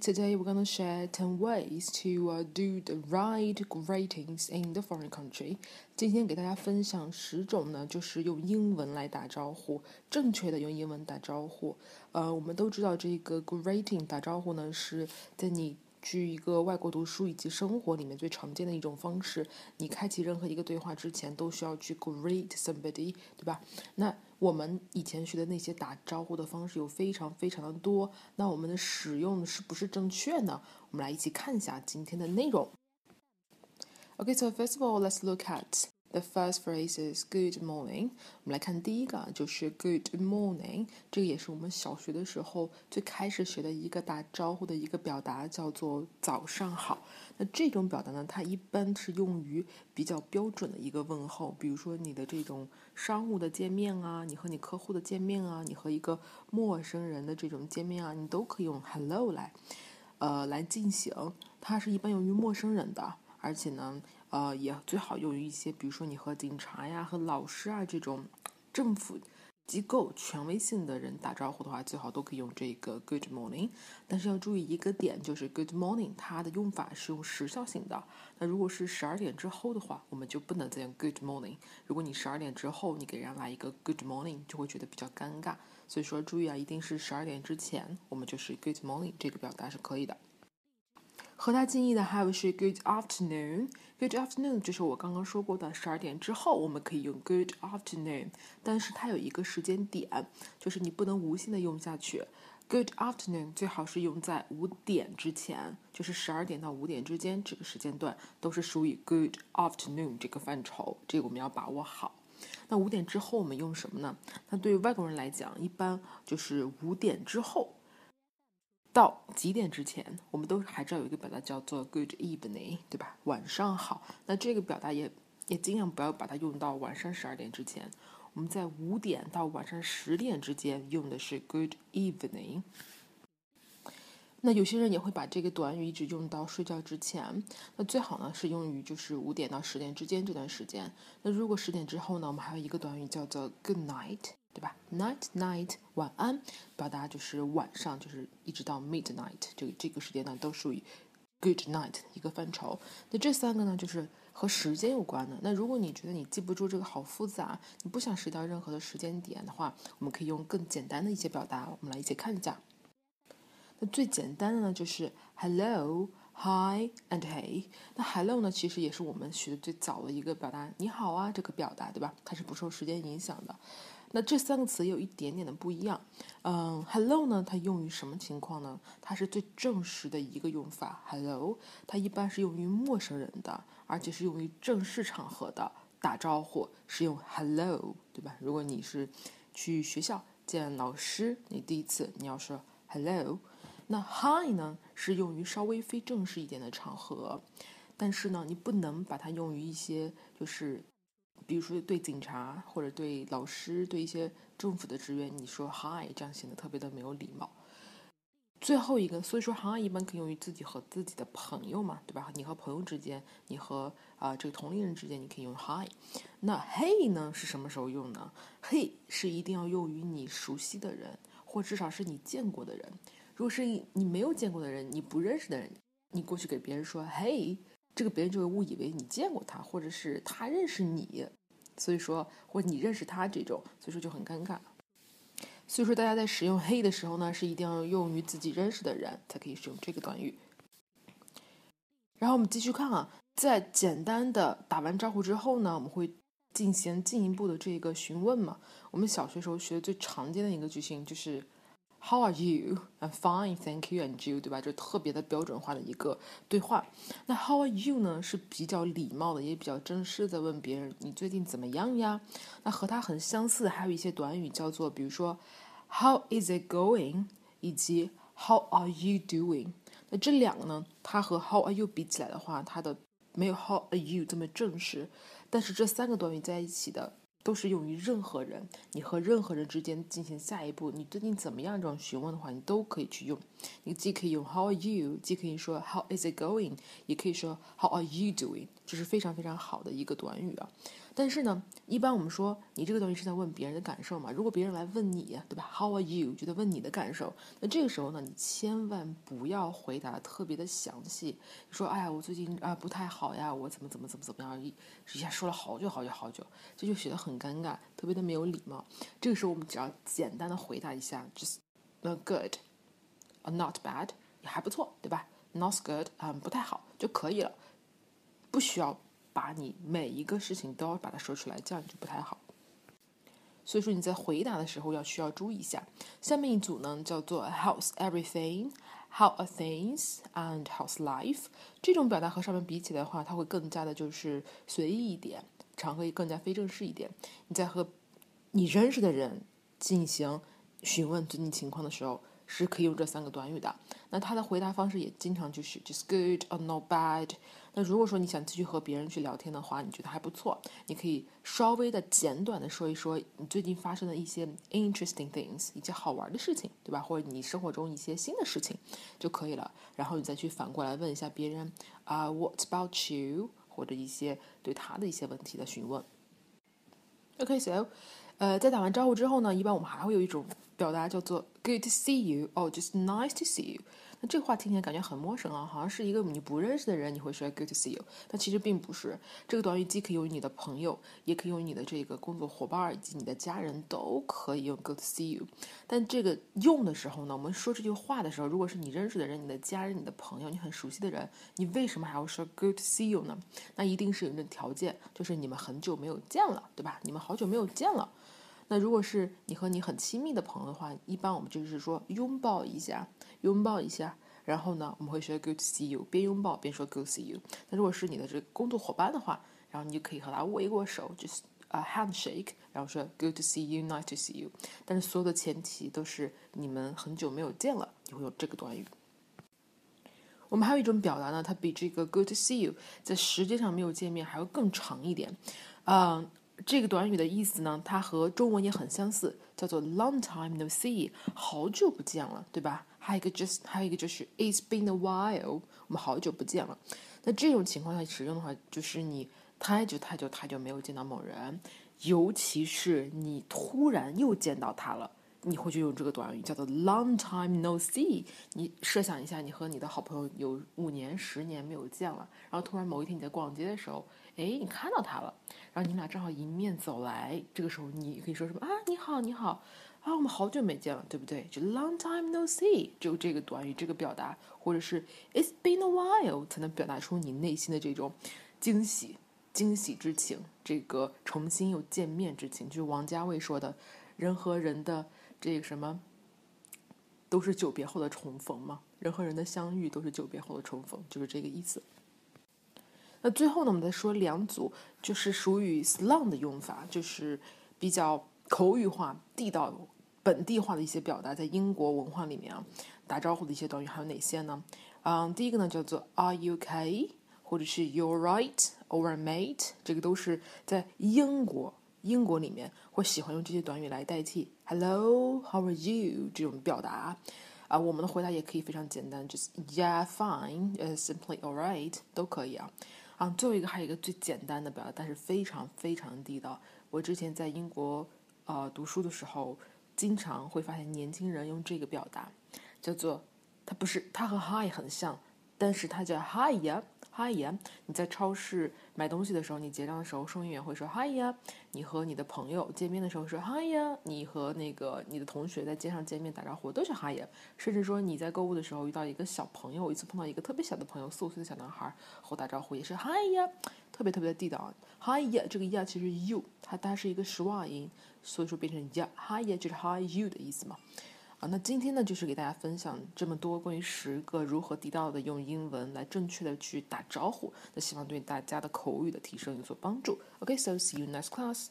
today we're gonna share 10 ways to do the right greetings in the foreign country. 今天给大家分享十种呢，就是用英文来打招呼，正确的用英文打招呼。呃，我们都知道这个 greeting 打招呼呢，是在你去一个外国读书以及生活里面最常见的一种方式。你开启任何一个对话之前，都需要去 greet somebody，对吧？那我们以前学的那些打招呼的方式有非常非常的多，那我们的使用是不是正确呢？我们来一起看一下今天的内容。Okay, so first of all, let's look at The first phrase is good morning。我们来看第一个，就是 good morning。这个也是我们小学的时候最开始学的一个打招呼的一个表达，叫做早上好。那这种表达呢，它一般是用于比较标准的一个问候，比如说你的这种商务的见面啊，你和你客户的见面啊，你和一个陌生人的这种见面啊，你都可以用 hello 来，呃，来进行。它是一般用于陌生人的，而且呢。呃，也最好用于一些，比如说你和警察呀、和老师啊这种政府机构权威性的人打招呼的话，最好都可以用这个 Good morning。但是要注意一个点，就是 Good morning 它的用法是用时效性的。那如果是十二点之后的话，我们就不能再用 Good morning。如果你十二点之后你给人来一个 Good morning，就会觉得比较尴尬。所以说注意啊，一定是十二点之前，我们就是 Good morning 这个表达是可以的。和他近义的还有是 Good afternoon。Good afternoon 就是我刚刚说过的，十二点之后我们可以用 Good afternoon，但是它有一个时间点，就是你不能无限的用下去。Good afternoon 最好是用在五点之前，就是十二点到五点之间这个时间段都是属于 Good afternoon 这个范畴，这个我们要把握好。那五点之后我们用什么呢？那对于外国人来讲，一般就是五点之后。到几点之前，我们都还知道有一个表达叫做 Good evening，对吧？晚上好。那这个表达也也尽量不要把它用到晚上十二点之前。我们在五点到晚上十点之间用的是 Good evening。那有些人也会把这个短语一直用到睡觉之前。那最好呢是用于就是五点到十点之间这段时间。那如果十点之后呢，我们还有一个短语叫做 Good night。对吧？Night night，晚安，表达就是晚上，就是一直到 midnight，这这个时间段都属于 good night 一个范畴。那这三个呢，就是和时间有关的。那如果你觉得你记不住这个好复杂，你不想涉及到任何的时间点的话，我们可以用更简单的一些表达。我们来一起看一下。那最简单的呢，就是 hello。Hi and hey，那 hello 呢？其实也是我们学的最早的一个表达，你好啊，这个表达，对吧？它是不受时间影响的。那这三个词有一点点的不一样。嗯，hello 呢，它用于什么情况呢？它是最正式的一个用法。hello，它一般是用于陌生人的，而且是用于正式场合的打招呼，是用 hello，对吧？如果你是去学校见老师，你第一次你要说 hello。那 Hi 呢，是用于稍微非正式一点的场合，但是呢，你不能把它用于一些就是，比如说对警察或者对老师、对一些政府的职员，你说 Hi 这样显得特别的没有礼貌。最后一个，所以说 Hi 一般可以用于自己和自己的朋友嘛，对吧？你和朋友之间，你和啊这个同龄人之间，你可以用 Hi。那 Hey 呢，是什么时候用呢？Hey 是一定要用于你熟悉的人，或至少是你见过的人。如果是你没有见过的人，你不认识的人，你过去给别人说“ Hey ”，这个别人就会误以为你见过他，或者是他认识你，所以说或你认识他这种，所以说就很尴尬。所以说大家在使用“ he ”的时候呢，是一定要用于自己认识的人才可以使用这个短语。然后我们继续看啊，在简单的打完招呼之后呢，我们会进行进一步的这个询问嘛。我们小学时候学的最常见的一个句型就是。How are you? I'm fine, thank you. And you，对吧？就特别的标准化的一个对话。那 How are you 呢？是比较礼貌的，也比较正式的问别人你最近怎么样呀？那和它很相似，还有一些短语叫做，比如说 How is it going？以及 How are you doing？那这两个呢，它和 How are you 比起来的话，它的没有 How are you 这么正式。但是这三个短语在一起的。都是用于任何人，你和任何人之间进行下一步，你最近怎么样这种询问的话，你都可以去用。你既可以用 How are you，既可以说 How is it going，也可以说 How are you doing。这是非常非常好的一个短语啊。但是呢，一般我们说你这个东西是在问别人的感受嘛？如果别人来问你，对吧？How are you？觉得问你的感受，那这个时候呢，你千万不要回答特别的详细。说，哎呀，我最近啊不太好呀，我怎么怎么怎么怎么样，一一下说了好久好久好久，这就显得很尴尬，特别的没有礼貌。这个时候我们只要简单的回答一下，just good，not bad，也还不错，对吧？Not good，嗯，不太好就可以了，不需要。把你每一个事情都要把它说出来，这样就不太好。所以说你在回答的时候要需要注意一下。下面一组呢叫做 How's everything? How are things? And how's life? 这种表达和上面比起来的话，它会更加的就是随意一点，场合也更加非正式一点。你在和你认识的人进行询问最近情况的时候。是可以用这三个短语的。那他的回答方式也经常就是 just good or not bad。那如果说你想继续和别人去聊天的话，你觉得还不错，你可以稍微的简短的说一说你最近发生的一些 interesting things，一些好玩的事情，对吧？或者你生活中一些新的事情就可以了。然后你再去反过来问一下别人啊，What about you？或者一些对他的一些问题的询问。OK，so，呃，在打完招呼之后呢，一般我们还会有一种表达叫做 Good to see you，哦，just nice to see you。那这话听起来感觉很陌生啊，好像是一个你不认识的人，你会说 Good to see you。但其实并不是，这个短语既可以用于你的朋友，也可以用于你的这个工作伙伴以及你的家人，都可以用 Good to see you。但这个用的时候呢，我们说这句话的时候，如果是你认识的人、你的家人、你的朋友、你很熟悉的人，你为什么还要说 Good to see you 呢？那一定是有一个条件，就是你们很久没有见了，对吧？你们好久没有见了。那如果是你和你很亲密的朋友的话，一般我们就是说拥抱一下，拥抱一下，然后呢，我们会说 good to see you，边拥抱边说 good to see you。那如果是你的这个工作伙伴的话，然后你就可以和他握一握手，就是 a handshake，然后说 good to see you，nice to see you。但是所有的前提都是你们很久没有见了，你会用这个短语。我们还有一种表达呢，它比这个 good to see you 在时间上没有见面还要更长一点，嗯。这个短语的意思呢，它和中文也很相似，叫做 long time no see，好久不见了，对吧？还有一个 just，还有一个就是 it's been a while，我们好久不见了。那这种情况下使用的话，就是你太久太久太久没有见到某人，尤其是你突然又见到他了，你会就用这个短语叫做 long time no see。你设想一下，你和你的好朋友有五年、十年没有见了，然后突然某一天你在逛街的时候。哎，你看到他了，然后你们俩正好迎面走来，这个时候你可以说什么啊？你好，你好，啊，我们好久没见了，对不对？就 long time no see，就这个短语，这个表达，或者是 it's been a while，才能表达出你内心的这种惊喜、惊喜之情，这个重新又见面之情。就是王家卫说的，人和人的这个什么，都是久别后的重逢嘛，人和人的相遇都是久别后的重逢，就是这个意思。那最后呢，我们再说两组，就是属于 slang 的用法，就是比较口语化、地道、本地化的一些表达，在英国文化里面啊，打招呼的一些短语还有哪些呢？嗯，第一个呢叫做 Are you okay？或者是 You're right, over mate，这个都是在英国英国里面会喜欢用这些短语来代替 Hello，How are you？这种表达啊，我们的回答也可以非常简单，就是 Yeah，fine，呃，simply alright，都可以啊。啊，最后一个还有一个最简单的表达，但是非常非常地道。我之前在英国呃读书的时候，经常会发现年轻人用这个表达，叫做它不是它和 Hi 很像，但是它叫 Hi 呀。Hi 呀！你在超市买东西的时候，你结账的时候，收银员会说 Hi 呀。你和你的朋友见面的时候说 Hi 呀。你和那个你的同学在街上见面打招呼都是 Hi 呀。甚至说你在购物的时候遇到一个小朋友，一次碰到一个特别小的朋友，四五岁的小男孩和我打招呼也是 Hi 呀，特别特别的地道。Hi 呀，这个呀其实 you 它它是一个实话音，所以说变成呀 Hi 呀就是 Hi you 的意思嘛。那今天呢，就是给大家分享这么多关于十个如何地道的用英文来正确的去打招呼，那希望对大家的口语的提升有所帮助。OK，so see you next class.